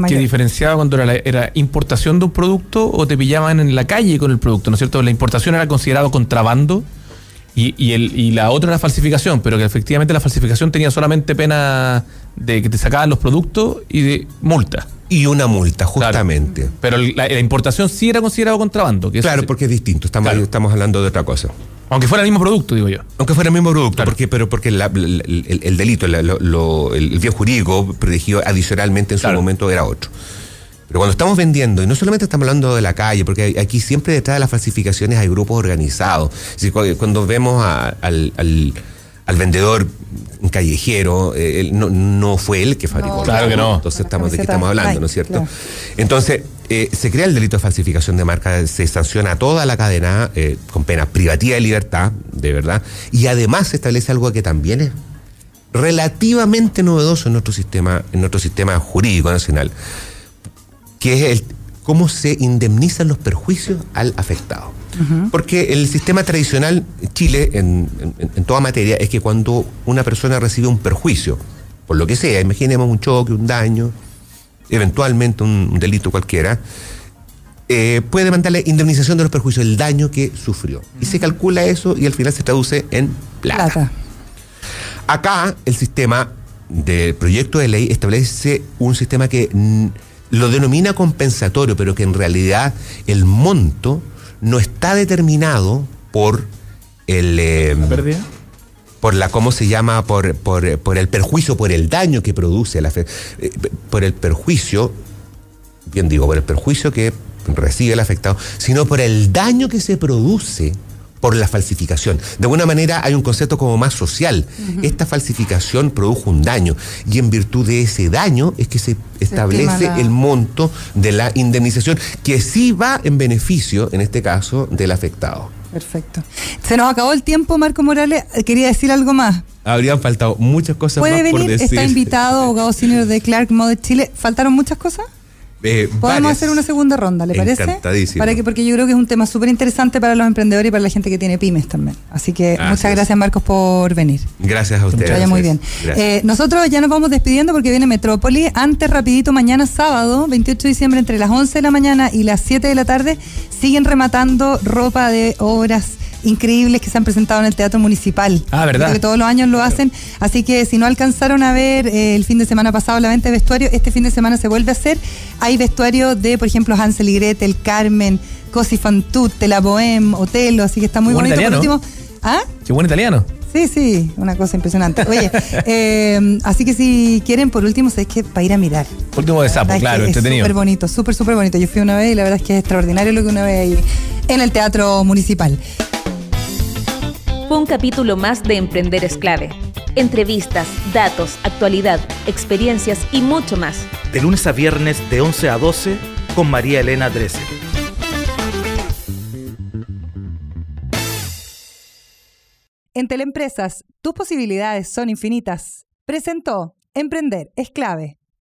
que, diferenciaba cuando era, la- era importación de un producto o te pillaban en la calle con el producto, ¿no es cierto? La importación era considerado contrabando y, y, el, y la otra era falsificación, pero que efectivamente la falsificación tenía solamente pena de que te sacaban los productos y de multa. Y una multa, Claro. justamente. Pero la, la importación sí era considerado contrabando. Que Claro, porque es distinto, estamos, Claro. estamos hablando de otra cosa. Aunque fuera el mismo producto, digo yo. Aunque fuera el mismo producto, Claro. porque, pero porque la- la- el, el delito, la- lo- lo- el bien jurídico protegido adicionalmente en su momento era otro. Pero cuando estamos vendiendo, y no solamente estamos hablando de la calle, porque aquí siempre detrás de las falsificaciones hay grupos organizados. Es decir, cu- cuando vemos a- al, al- al vendedor callejero, eh, él no, no fue él que fabricó. No, Claro que no. Entonces estamos de qué estamos hablando, ¿no es cierto? claro. Entonces, eh, se crea el delito de falsificación de marca, se sanciona toda la cadena eh, con pena privativa de libertad, de verdad, y además se establece algo que también es relativamente novedoso en nuestro sistema, en nuestro sistema jurídico nacional, que es el cómo se indemnizan los perjuicios al afectado. Porque el sistema tradicional Chile, en, en- en toda materia, es que cuando una persona recibe un perjuicio, por lo que sea, imaginemos un choque, un daño, eventualmente un, un delito cualquiera, eh, puede demandarle indemnización de los perjuicios, el daño que sufrió. Y se calcula eso y al final se traduce en plata. Plata. Acá el sistema del proyecto de ley establece un sistema que lo denomina compensatorio, pero que en realidad el monto no está determinado por el... eh, ¿Pérdida? por la, ¿cómo se llama? Por, por, por el perjuicio, por el daño que produce, la fe- eh, por el perjuicio, bien digo, por el perjuicio que recibe el afectado, sino por el daño que se produce por la falsificación. De alguna manera hay un concepto como más social. Esta falsificación produjo un daño y en virtud de ese daño es que se establece la- el monto de la indemnización que sí va en beneficio, en este caso, del afectado. Perfecto. Se nos acabó el tiempo, Marco Morales. Quería decir algo más. Habrían faltado muchas cosas Puede más por venir, decir. está invitado, abogado senior de Clark Mode Chile. ¿Faltaron muchas cosas? Eh, Podemos varias. hacer una segunda ronda, ¿le parece? Encantadísimo. Para que, porque yo creo que es un tema súper interesante para los emprendedores y para la gente que tiene pymes también. Así que muchas gracias, Marcos, por venir. Gracias a Que ustedes. vaya muy bien. Eh, nosotros ya nos vamos despidiendo porque viene Metrópoli. Antes, rapidito, mañana sábado, 28 de diciembre, entre las 11 de la mañana y las 7 de la tarde, siguen rematando ropa de obras increíbles que se han presentado en el Teatro Municipal. Ah, ¿verdad? Creo que todos los años lo hacen. Así que si no alcanzaron a ver eh, el fin de semana pasado la venta de vestuario, este fin de semana se vuelve a hacer. Hay vestuario de, por ejemplo, Hansel y Gretel, Carmen, Cosi fan tutte, La Bohème, Otelo, así que está muy bonito. Por último, ¿ah? Qué buen italiano. Sí, sí, una cosa impresionante. Oye, <laughs> eh, así que si quieren, por último, es que para ir a mirar. Último de sapo, es claro, que entretenido. Es súper bonito, súper, súper bonito. Yo fui una vez y la verdad es que es extraordinario lo que una vez ahí en el Teatro Municipal. Fue un capítulo más de Emprender es clave. Entrevistas, datos, actualidad, experiencias y mucho más. De lunes a viernes de 11 a 12 con María Elena Drese. En Teleempresas, tus posibilidades son infinitas. Presentó Emprender es clave.